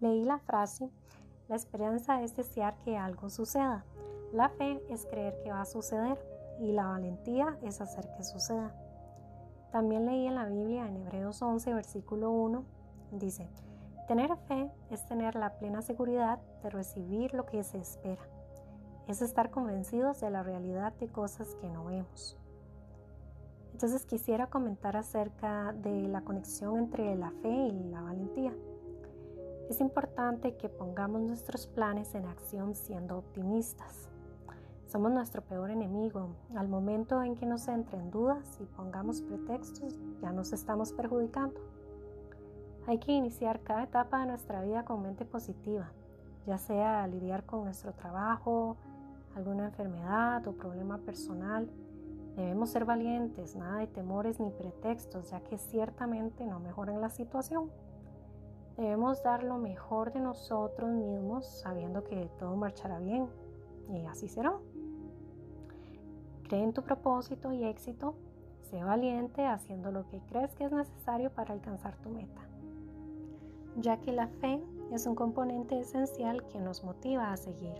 Leí la frase, la esperanza es desear que algo suceda. La fe es creer que va a suceder y la valentía es hacer que suceda. También leí en la Biblia en Hebreos 11, versículo 1, dice, tener fe es tener la plena seguridad de recibir lo que se espera. Es estar convencidos de la realidad de cosas que no vemos. Entonces quisiera comentar acerca de la conexión entre la fe y la valentía. Es importante que pongamos nuestros planes en acción siendo optimistas. Somos nuestro peor enemigo. Al momento en que nos entren dudas y pongamos pretextos, ya nos estamos perjudicando. Hay que iniciar cada etapa de nuestra vida con mente positiva, ya sea lidiar con nuestro trabajo, alguna enfermedad o problema personal. Debemos ser valientes, nada de temores ni pretextos, ya que ciertamente no mejoran la situación. Debemos dar lo mejor de nosotros mismos sabiendo que todo marchará bien y así será. Cree en tu propósito y éxito. Sé valiente haciendo lo que crees que es necesario para alcanzar tu meta, ya que la fe es un componente esencial que nos motiva a seguir.